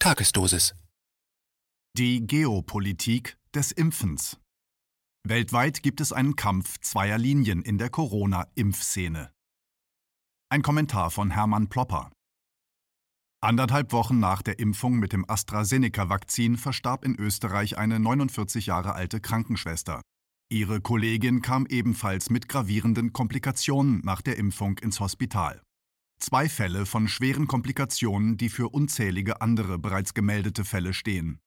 Tagesdosis. Die Geopolitik des Impfens. Weltweit gibt es einen Kampf zweier Linien in der Corona-Impfszene. Ein Kommentar von Hermann Plopper. Anderthalb Wochen nach der Impfung mit dem AstraZeneca-Vakzin verstarb in Österreich eine 49 Jahre alte Krankenschwester. Ihre Kollegin kam ebenfalls mit gravierenden Komplikationen nach der Impfung ins Hospital. Zwei Fälle von schweren Komplikationen, die für unzählige andere bereits gemeldete Fälle stehen.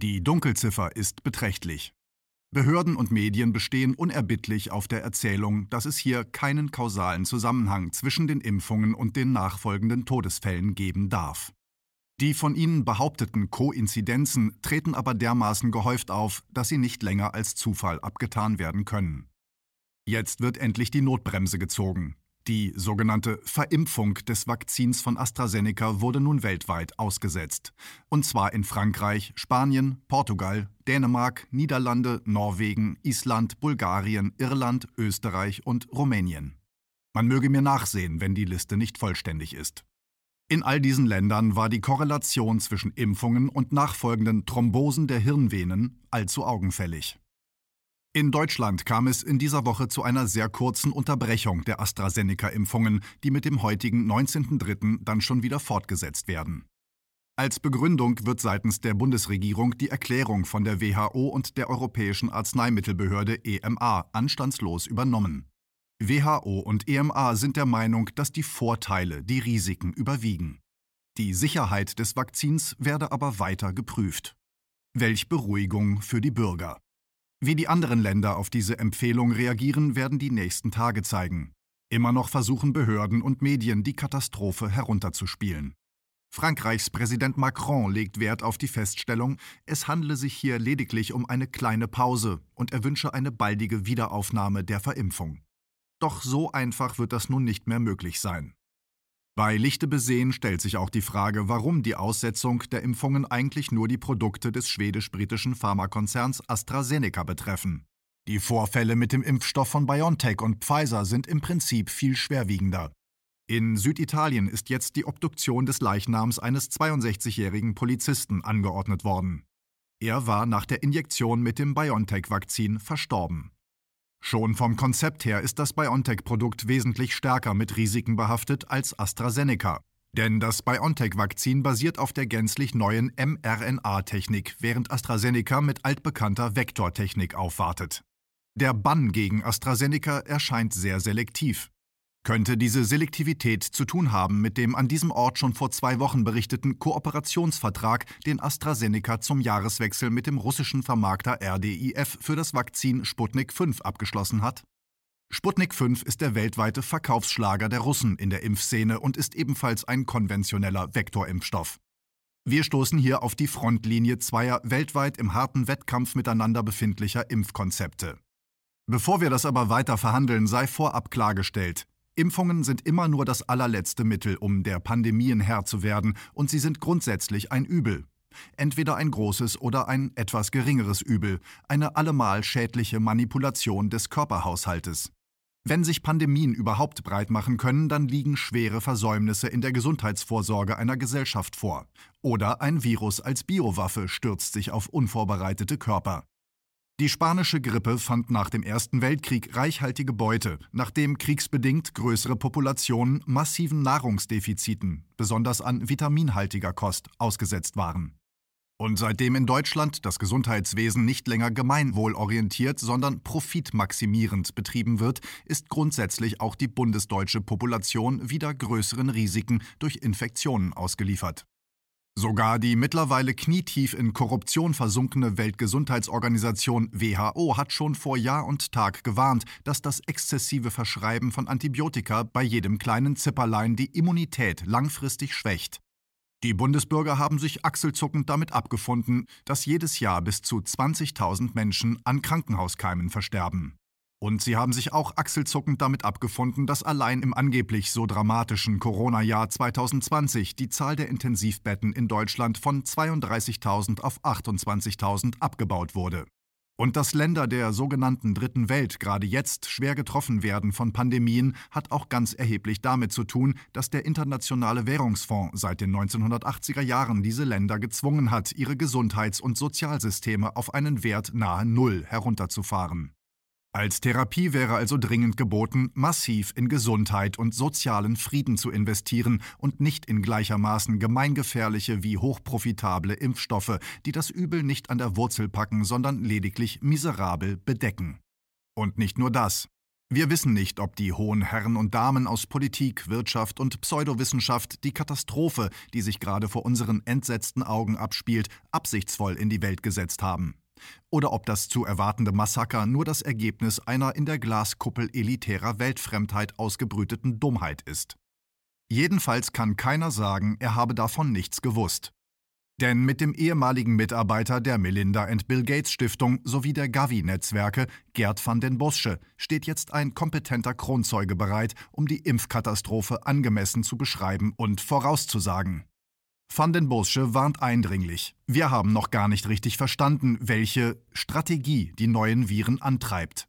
Die Dunkelziffer ist beträchtlich. Behörden und Medien bestehen unerbittlich auf der Erzählung, dass es hier keinen kausalen Zusammenhang zwischen den Impfungen und den nachfolgenden Todesfällen geben darf. Die von ihnen behaupteten Koinzidenzen treten aber dermaßen gehäuft auf, dass sie nicht länger als Zufall abgetan werden können. Jetzt wird endlich die Notbremse gezogen. Die sogenannte Verimpfung des Vakzins von AstraZeneca wurde nun weltweit ausgesetzt. Und zwar in Frankreich, Spanien, Portugal, Dänemark, Niederlande, Norwegen, Island, Bulgarien, Irland, Österreich und Rumänien. Man möge mir nachsehen, wenn die Liste nicht vollständig ist. In all diesen Ländern war die Korrelation zwischen Impfungen und nachfolgenden Thrombosen der Hirnvenen allzu augenfällig. In Deutschland kam es in dieser Woche zu einer sehr kurzen Unterbrechung der AstraZeneca-Impfungen, die mit dem heutigen 19.03. dann schon wieder fortgesetzt werden. Als Begründung wird seitens der Bundesregierung die Erklärung von der WHO und der Europäischen Arzneimittelbehörde EMA anstandslos übernommen. WHO und EMA sind der Meinung, dass die Vorteile die Risiken überwiegen. Die Sicherheit des Vakzins werde aber weiter geprüft. Welch Beruhigung für die Bürger. Wie die anderen Länder auf diese Empfehlung reagieren, werden die nächsten Tage zeigen. Immer noch versuchen Behörden und Medien, die Katastrophe herunterzuspielen. Frankreichs Präsident Macron legt Wert auf die Feststellung, es handle sich hier lediglich um eine kleine Pause und er wünsche eine baldige Wiederaufnahme der Verimpfung. Doch so einfach wird das nun nicht mehr möglich sein. Bei Lichte besehen stellt sich auch die Frage, warum die Aussetzung der Impfungen eigentlich nur die Produkte des schwedisch-britischen Pharmakonzerns AstraZeneca betreffen. Die Vorfälle mit dem Impfstoff von BioNTech und Pfizer sind im Prinzip viel schwerwiegender. In Süditalien ist jetzt die Obduktion des Leichnams eines 62-jährigen Polizisten angeordnet worden. Er war nach der Injektion mit dem BioNTech-Vakzin verstorben. Schon vom Konzept her ist das BioNTech-Produkt wesentlich stärker mit Risiken behaftet als AstraZeneca. Denn das BioNTech-Vakzin basiert auf der gänzlich neuen mRNA-Technik, während AstraZeneca mit altbekannter Vektortechnik aufwartet. Der Bann gegen AstraZeneca erscheint sehr selektiv könnte diese Selektivität zu tun haben mit dem an diesem Ort schon vor zwei Wochen berichteten Kooperationsvertrag, den AstraZeneca zum Jahreswechsel mit dem russischen Vermarkter RDIF für das Vakzin Sputnik 5 abgeschlossen hat? Sputnik 5 ist der weltweite Verkaufsschlager der Russen in der Impfszene und ist ebenfalls ein konventioneller Vektorimpfstoff. Wir stoßen hier auf die Frontlinie zweier weltweit im harten Wettkampf miteinander befindlicher Impfkonzepte. Bevor wir das aber weiter verhandeln, sei vorab klargestellt, Impfungen sind immer nur das allerletzte Mittel, um der Pandemien Herr zu werden, und sie sind grundsätzlich ein Übel. Entweder ein großes oder ein etwas geringeres Übel, eine allemal schädliche Manipulation des Körperhaushaltes. Wenn sich Pandemien überhaupt breit machen können, dann liegen schwere Versäumnisse in der Gesundheitsvorsorge einer Gesellschaft vor. Oder ein Virus als Biowaffe stürzt sich auf unvorbereitete Körper. Die spanische Grippe fand nach dem Ersten Weltkrieg reichhaltige Beute, nachdem kriegsbedingt größere Populationen massiven Nahrungsdefiziten, besonders an vitaminhaltiger Kost, ausgesetzt waren. Und seitdem in Deutschland das Gesundheitswesen nicht länger gemeinwohlorientiert, sondern profitmaximierend betrieben wird, ist grundsätzlich auch die bundesdeutsche Population wieder größeren Risiken durch Infektionen ausgeliefert. Sogar die mittlerweile knietief in Korruption versunkene Weltgesundheitsorganisation WHO hat schon vor Jahr und Tag gewarnt, dass das exzessive Verschreiben von Antibiotika bei jedem kleinen Zipperlein die Immunität langfristig schwächt. Die Bundesbürger haben sich achselzuckend damit abgefunden, dass jedes Jahr bis zu 20.000 Menschen an Krankenhauskeimen versterben. Und sie haben sich auch achselzuckend damit abgefunden, dass allein im angeblich so dramatischen Corona-Jahr 2020 die Zahl der Intensivbetten in Deutschland von 32.000 auf 28.000 abgebaut wurde. Und dass Länder der sogenannten Dritten Welt gerade jetzt schwer getroffen werden von Pandemien, hat auch ganz erheblich damit zu tun, dass der Internationale Währungsfonds seit den 1980er Jahren diese Länder gezwungen hat, ihre Gesundheits- und Sozialsysteme auf einen Wert nahe Null herunterzufahren. Als Therapie wäre also dringend geboten, massiv in Gesundheit und sozialen Frieden zu investieren und nicht in gleichermaßen gemeingefährliche wie hochprofitable Impfstoffe, die das Übel nicht an der Wurzel packen, sondern lediglich miserabel bedecken. Und nicht nur das. Wir wissen nicht, ob die hohen Herren und Damen aus Politik, Wirtschaft und Pseudowissenschaft die Katastrophe, die sich gerade vor unseren entsetzten Augen abspielt, absichtsvoll in die Welt gesetzt haben oder ob das zu erwartende Massaker nur das Ergebnis einer in der Glaskuppel elitärer Weltfremdheit ausgebrüteten Dummheit ist. Jedenfalls kann keiner sagen, er habe davon nichts gewusst. Denn mit dem ehemaligen Mitarbeiter der Melinda and Bill Gates Stiftung sowie der Gavi-Netzwerke, Gerd van den Bosche, steht jetzt ein kompetenter Kronzeuge bereit, um die Impfkatastrophe angemessen zu beschreiben und vorauszusagen. Van den Bosche warnt eindringlich. Wir haben noch gar nicht richtig verstanden, welche Strategie die neuen Viren antreibt.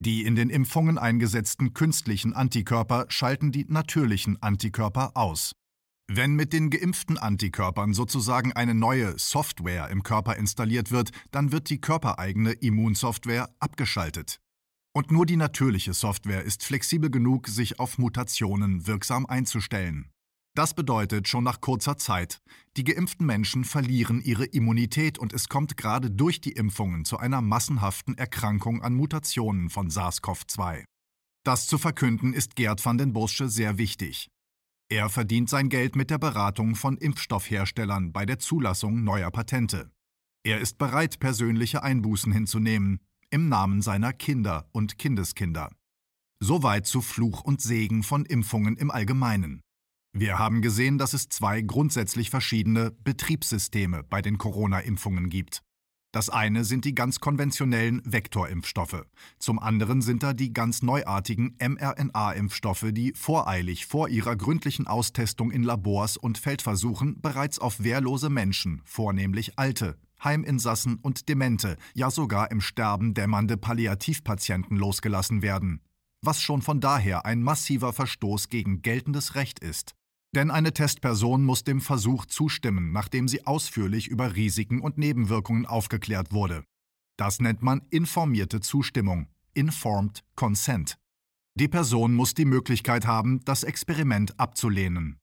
Die in den Impfungen eingesetzten künstlichen Antikörper schalten die natürlichen Antikörper aus. Wenn mit den geimpften Antikörpern sozusagen eine neue Software im Körper installiert wird, dann wird die körpereigene Immunsoftware abgeschaltet. Und nur die natürliche Software ist flexibel genug, sich auf Mutationen wirksam einzustellen. Das bedeutet schon nach kurzer Zeit, die geimpften Menschen verlieren ihre Immunität und es kommt gerade durch die Impfungen zu einer massenhaften Erkrankung an Mutationen von SARS-CoV-2. Das zu verkünden ist Gerd van den Bursche sehr wichtig. Er verdient sein Geld mit der Beratung von Impfstoffherstellern bei der Zulassung neuer Patente. Er ist bereit, persönliche Einbußen hinzunehmen, im Namen seiner Kinder und Kindeskinder. Soweit zu Fluch und Segen von Impfungen im Allgemeinen. Wir haben gesehen, dass es zwei grundsätzlich verschiedene Betriebssysteme bei den Corona-Impfungen gibt. Das eine sind die ganz konventionellen Vektorimpfstoffe. Zum anderen sind da die ganz neuartigen mRNA-Impfstoffe, die voreilig vor ihrer gründlichen Austestung in Labors und Feldversuchen bereits auf wehrlose Menschen, vornehmlich Alte, Heiminsassen und Demente, ja sogar im Sterben dämmernde Palliativpatienten losgelassen werden. Was schon von daher ein massiver Verstoß gegen geltendes Recht ist. Denn eine Testperson muss dem Versuch zustimmen, nachdem sie ausführlich über Risiken und Nebenwirkungen aufgeklärt wurde. Das nennt man informierte Zustimmung, Informed Consent. Die Person muss die Möglichkeit haben, das Experiment abzulehnen.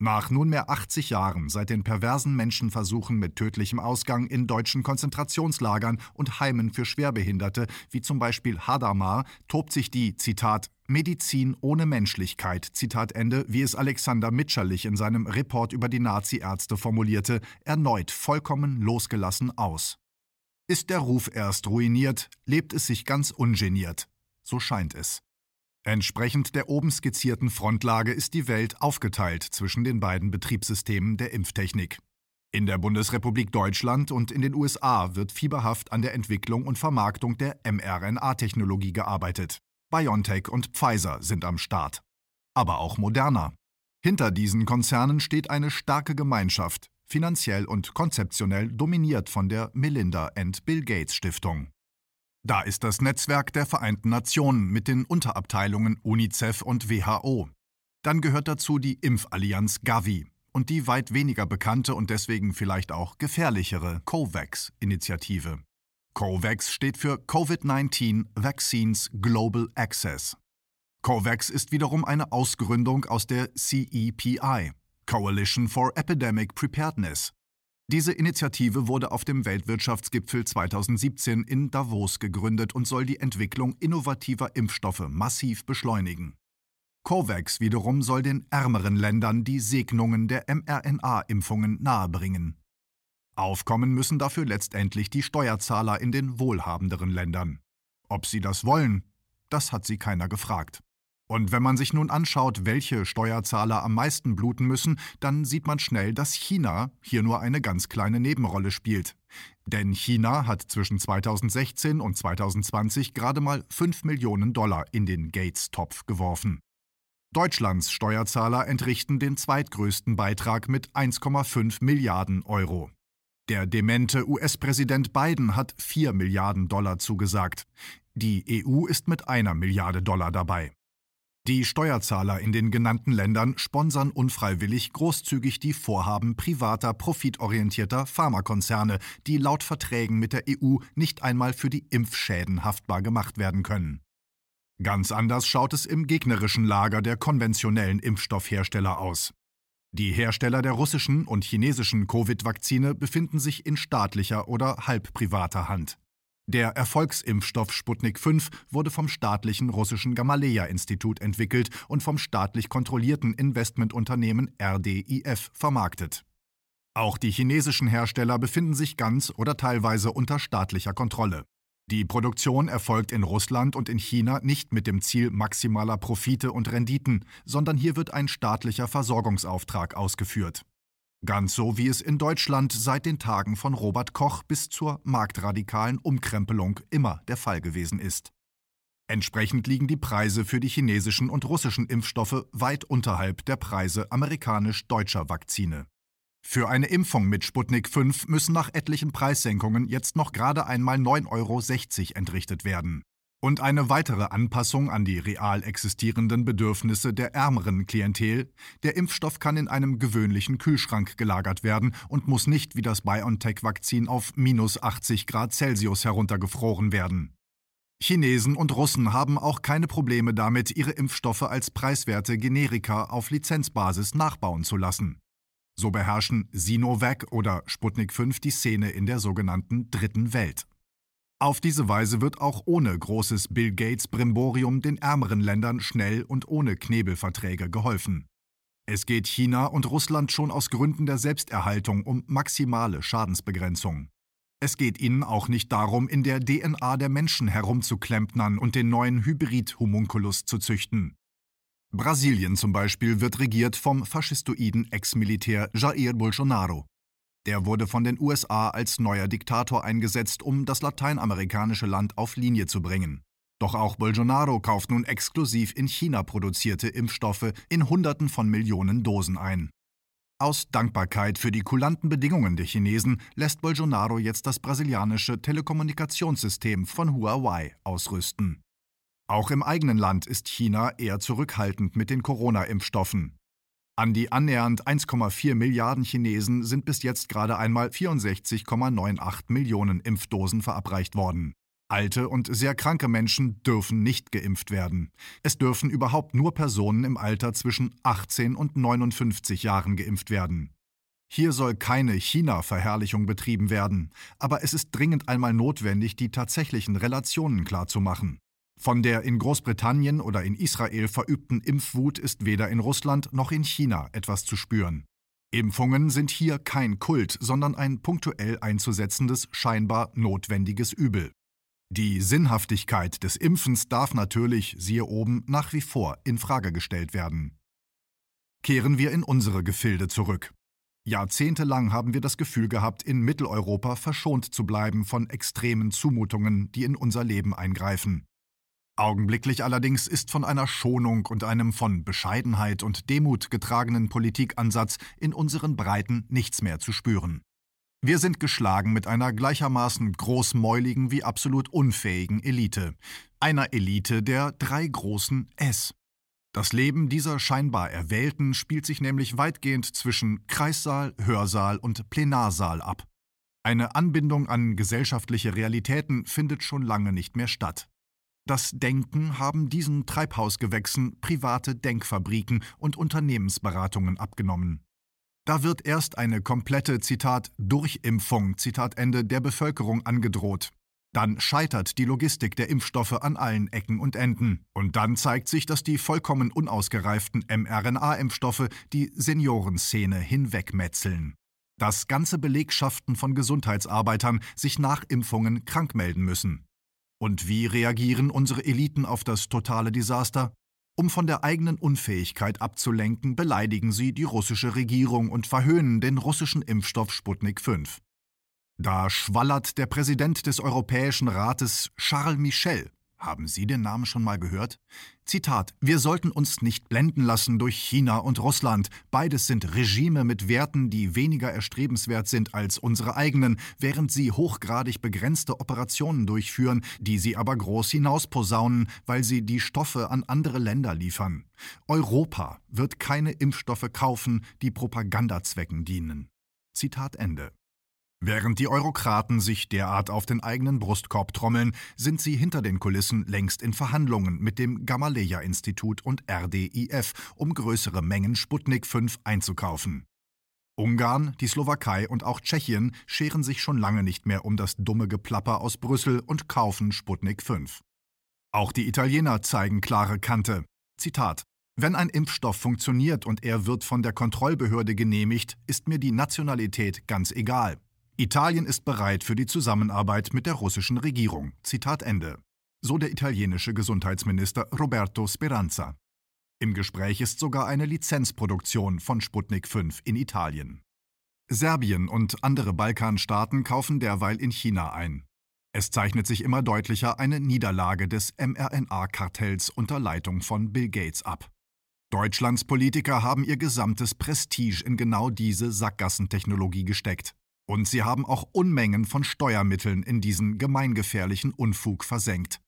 Nach nunmehr 80 Jahren seit den perversen Menschenversuchen mit tödlichem Ausgang in deutschen Konzentrationslagern und Heimen für Schwerbehinderte, wie zum Beispiel Hadamar, tobt sich die, Zitat, Medizin ohne Menschlichkeit, Zitat Ende, wie es Alexander Mitscherlich in seinem Report über die Nazi-Ärzte formulierte, erneut vollkommen losgelassen aus. Ist der Ruf erst ruiniert, lebt es sich ganz ungeniert. So scheint es. Entsprechend der oben skizzierten Frontlage ist die Welt aufgeteilt zwischen den beiden Betriebssystemen der Impftechnik. In der Bundesrepublik Deutschland und in den USA wird fieberhaft an der Entwicklung und Vermarktung der mRNA-Technologie gearbeitet. BioNTech und Pfizer sind am Start. Aber auch Moderna. Hinter diesen Konzernen steht eine starke Gemeinschaft, finanziell und konzeptionell dominiert von der Melinda and Bill Gates Stiftung. Da ist das Netzwerk der Vereinten Nationen mit den Unterabteilungen UNICEF und WHO. Dann gehört dazu die Impfallianz Gavi und die weit weniger bekannte und deswegen vielleicht auch gefährlichere COVAX-Initiative. COVAX steht für COVID-19 Vaccines Global Access. COVAX ist wiederum eine Ausgründung aus der CEPI, Coalition for Epidemic Preparedness, diese Initiative wurde auf dem Weltwirtschaftsgipfel 2017 in Davos gegründet und soll die Entwicklung innovativer Impfstoffe massiv beschleunigen. COVAX wiederum soll den ärmeren Ländern die Segnungen der mRNA-Impfungen nahebringen. Aufkommen müssen dafür letztendlich die Steuerzahler in den wohlhabenderen Ländern. Ob sie das wollen, das hat sie keiner gefragt. Und wenn man sich nun anschaut, welche Steuerzahler am meisten bluten müssen, dann sieht man schnell, dass China hier nur eine ganz kleine Nebenrolle spielt. Denn China hat zwischen 2016 und 2020 gerade mal 5 Millionen Dollar in den Gates-Topf geworfen. Deutschlands Steuerzahler entrichten den zweitgrößten Beitrag mit 1,5 Milliarden Euro. Der demente US-Präsident Biden hat 4 Milliarden Dollar zugesagt. Die EU ist mit einer Milliarde Dollar dabei. Die Steuerzahler in den genannten Ländern sponsern unfreiwillig großzügig die Vorhaben privater, profitorientierter Pharmakonzerne, die laut Verträgen mit der EU nicht einmal für die Impfschäden haftbar gemacht werden können. Ganz anders schaut es im gegnerischen Lager der konventionellen Impfstoffhersteller aus. Die Hersteller der russischen und chinesischen Covid-Vakzine befinden sich in staatlicher oder halbprivater Hand. Der Erfolgsimpfstoff Sputnik 5 wurde vom staatlichen russischen Gamaleya-Institut entwickelt und vom staatlich kontrollierten Investmentunternehmen RDIF vermarktet. Auch die chinesischen Hersteller befinden sich ganz oder teilweise unter staatlicher Kontrolle. Die Produktion erfolgt in Russland und in China nicht mit dem Ziel maximaler Profite und Renditen, sondern hier wird ein staatlicher Versorgungsauftrag ausgeführt. Ganz so wie es in Deutschland seit den Tagen von Robert Koch bis zur marktradikalen Umkrempelung immer der Fall gewesen ist. Entsprechend liegen die Preise für die chinesischen und russischen Impfstoffe weit unterhalb der Preise amerikanisch-deutscher Vakzine. Für eine Impfung mit Sputnik 5 müssen nach etlichen Preissenkungen jetzt noch gerade einmal 9,60 Euro entrichtet werden. Und eine weitere Anpassung an die real existierenden Bedürfnisse der ärmeren Klientel. Der Impfstoff kann in einem gewöhnlichen Kühlschrank gelagert werden und muss nicht wie das BioNTech-Vakzin auf minus 80 Grad Celsius heruntergefroren werden. Chinesen und Russen haben auch keine Probleme damit, ihre Impfstoffe als preiswerte Generika auf Lizenzbasis nachbauen zu lassen. So beherrschen Sinovac oder Sputnik 5 die Szene in der sogenannten Dritten Welt. Auf diese Weise wird auch ohne großes Bill Gates Brimborium den ärmeren Ländern schnell und ohne Knebelverträge geholfen. Es geht China und Russland schon aus Gründen der Selbsterhaltung um maximale Schadensbegrenzung. Es geht ihnen auch nicht darum, in der DNA der Menschen herumzuklempnern und den neuen Hybrid-Homunculus zu züchten. Brasilien zum Beispiel wird regiert vom faschistoiden Ex-Militär Jair Bolsonaro. Der wurde von den USA als neuer Diktator eingesetzt, um das lateinamerikanische Land auf Linie zu bringen. Doch auch Bolsonaro kauft nun exklusiv in China produzierte Impfstoffe in Hunderten von Millionen Dosen ein. Aus Dankbarkeit für die kulanten Bedingungen der Chinesen lässt Bolsonaro jetzt das brasilianische Telekommunikationssystem von Huawei ausrüsten. Auch im eigenen Land ist China eher zurückhaltend mit den Corona-Impfstoffen. An die annähernd 1,4 Milliarden Chinesen sind bis jetzt gerade einmal 64,98 Millionen Impfdosen verabreicht worden. Alte und sehr kranke Menschen dürfen nicht geimpft werden. Es dürfen überhaupt nur Personen im Alter zwischen 18 und 59 Jahren geimpft werden. Hier soll keine China-Verherrlichung betrieben werden, aber es ist dringend einmal notwendig, die tatsächlichen Relationen klarzumachen. Von der in Großbritannien oder in Israel verübten Impfwut ist weder in Russland noch in China etwas zu spüren. Impfungen sind hier kein Kult, sondern ein punktuell einzusetzendes, scheinbar notwendiges Übel. Die Sinnhaftigkeit des Impfens darf natürlich, siehe oben, nach wie vor in Frage gestellt werden. Kehren wir in unsere Gefilde zurück. Jahrzehntelang haben wir das Gefühl gehabt, in Mitteleuropa verschont zu bleiben von extremen Zumutungen, die in unser Leben eingreifen. Augenblicklich allerdings ist von einer Schonung und einem von Bescheidenheit und Demut getragenen Politikansatz in unseren Breiten nichts mehr zu spüren. Wir sind geschlagen mit einer gleichermaßen großmäuligen wie absolut unfähigen Elite, einer Elite der drei großen S. Das Leben dieser scheinbar Erwählten spielt sich nämlich weitgehend zwischen Kreissaal, Hörsaal und Plenarsaal ab. Eine Anbindung an gesellschaftliche Realitäten findet schon lange nicht mehr statt. Das Denken haben diesen Treibhausgewächsen private Denkfabriken und Unternehmensberatungen abgenommen. Da wird erst eine komplette, Zitat, Durchimpfung, Zitat Ende, der Bevölkerung angedroht. Dann scheitert die Logistik der Impfstoffe an allen Ecken und Enden. Und dann zeigt sich, dass die vollkommen unausgereiften mRNA-Impfstoffe die Seniorenszene hinwegmetzeln. Dass ganze Belegschaften von Gesundheitsarbeitern sich nach Impfungen krank melden müssen. Und wie reagieren unsere Eliten auf das totale Desaster? Um von der eigenen Unfähigkeit abzulenken, beleidigen sie die russische Regierung und verhöhnen den russischen Impfstoff Sputnik 5. Da schwallert der Präsident des Europäischen Rates Charles Michel Haben Sie den Namen schon mal gehört? Zitat: Wir sollten uns nicht blenden lassen durch China und Russland. Beides sind Regime mit Werten, die weniger erstrebenswert sind als unsere eigenen, während sie hochgradig begrenzte Operationen durchführen, die sie aber groß hinausposaunen, weil sie die Stoffe an andere Länder liefern. Europa wird keine Impfstoffe kaufen, die Propagandazwecken dienen. Zitat Ende. Während die Eurokraten sich derart auf den eigenen Brustkorb trommeln, sind sie hinter den Kulissen längst in Verhandlungen mit dem Gamaleya-Institut und RDIF, um größere Mengen Sputnik 5 einzukaufen. Ungarn, die Slowakei und auch Tschechien scheren sich schon lange nicht mehr um das dumme Geplapper aus Brüssel und kaufen Sputnik 5. Auch die Italiener zeigen klare Kante. Zitat wenn ein Impfstoff funktioniert und er wird von der Kontrollbehörde genehmigt, ist mir die Nationalität ganz egal. Italien ist bereit für die Zusammenarbeit mit der russischen Regierung. Zitat Ende. So der italienische Gesundheitsminister Roberto Speranza. Im Gespräch ist sogar eine Lizenzproduktion von Sputnik 5 in Italien. Serbien und andere Balkanstaaten kaufen derweil in China ein. Es zeichnet sich immer deutlicher eine Niederlage des mRNA-Kartells unter Leitung von Bill Gates ab. Deutschlands Politiker haben ihr gesamtes Prestige in genau diese Sackgassentechnologie gesteckt. Und sie haben auch Unmengen von Steuermitteln in diesen gemeingefährlichen Unfug versenkt.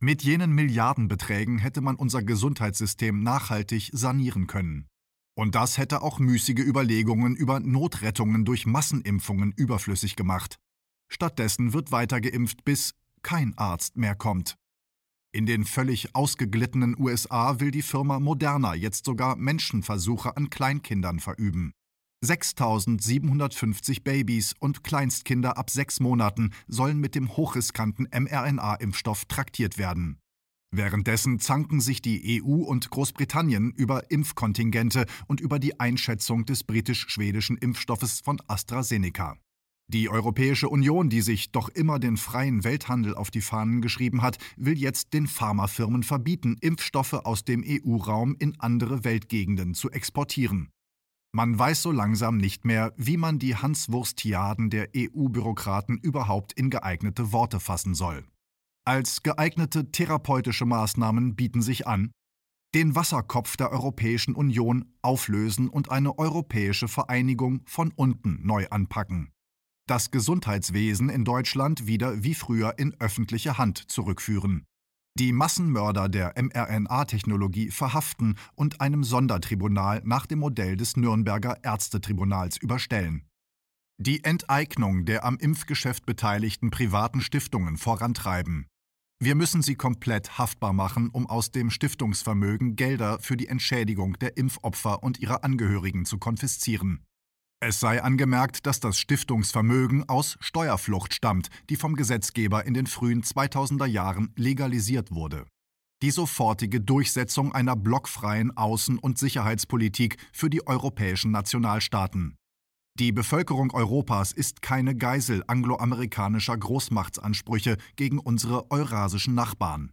Mit jenen Milliardenbeträgen hätte man unser Gesundheitssystem nachhaltig sanieren können. Und das hätte auch müßige Überlegungen über Notrettungen durch Massenimpfungen überflüssig gemacht. Stattdessen wird weiter geimpft, bis kein Arzt mehr kommt. In den völlig ausgeglittenen USA will die Firma Moderna jetzt sogar Menschenversuche an Kleinkindern verüben. 6750 Babys und Kleinstkinder ab sechs Monaten sollen mit dem hochriskanten mRNA-Impfstoff traktiert werden. Währenddessen zanken sich die EU und Großbritannien über Impfkontingente und über die Einschätzung des britisch-schwedischen Impfstoffes von AstraZeneca. Die Europäische Union, die sich doch immer den freien Welthandel auf die Fahnen geschrieben hat, will jetzt den Pharmafirmen verbieten, Impfstoffe aus dem EU-Raum in andere Weltgegenden zu exportieren. Man weiß so langsam nicht mehr, wie man die Hanswurstiaden der EU-Bürokraten überhaupt in geeignete Worte fassen soll. Als geeignete therapeutische Maßnahmen bieten sich an, den Wasserkopf der Europäischen Union auflösen und eine europäische Vereinigung von unten neu anpacken. Das Gesundheitswesen in Deutschland wieder wie früher in öffentliche Hand zurückführen die Massenmörder der mRNA-Technologie verhaften und einem Sondertribunal nach dem Modell des Nürnberger Ärztetribunals überstellen. Die Enteignung der am Impfgeschäft beteiligten privaten Stiftungen vorantreiben. Wir müssen sie komplett haftbar machen, um aus dem Stiftungsvermögen Gelder für die Entschädigung der Impfopfer und ihrer Angehörigen zu konfiszieren. Es sei angemerkt, dass das Stiftungsvermögen aus Steuerflucht stammt, die vom Gesetzgeber in den frühen 2000er Jahren legalisiert wurde. Die sofortige Durchsetzung einer blockfreien Außen- und Sicherheitspolitik für die europäischen Nationalstaaten. Die Bevölkerung Europas ist keine Geisel angloamerikanischer Großmachtsansprüche gegen unsere eurasischen Nachbarn.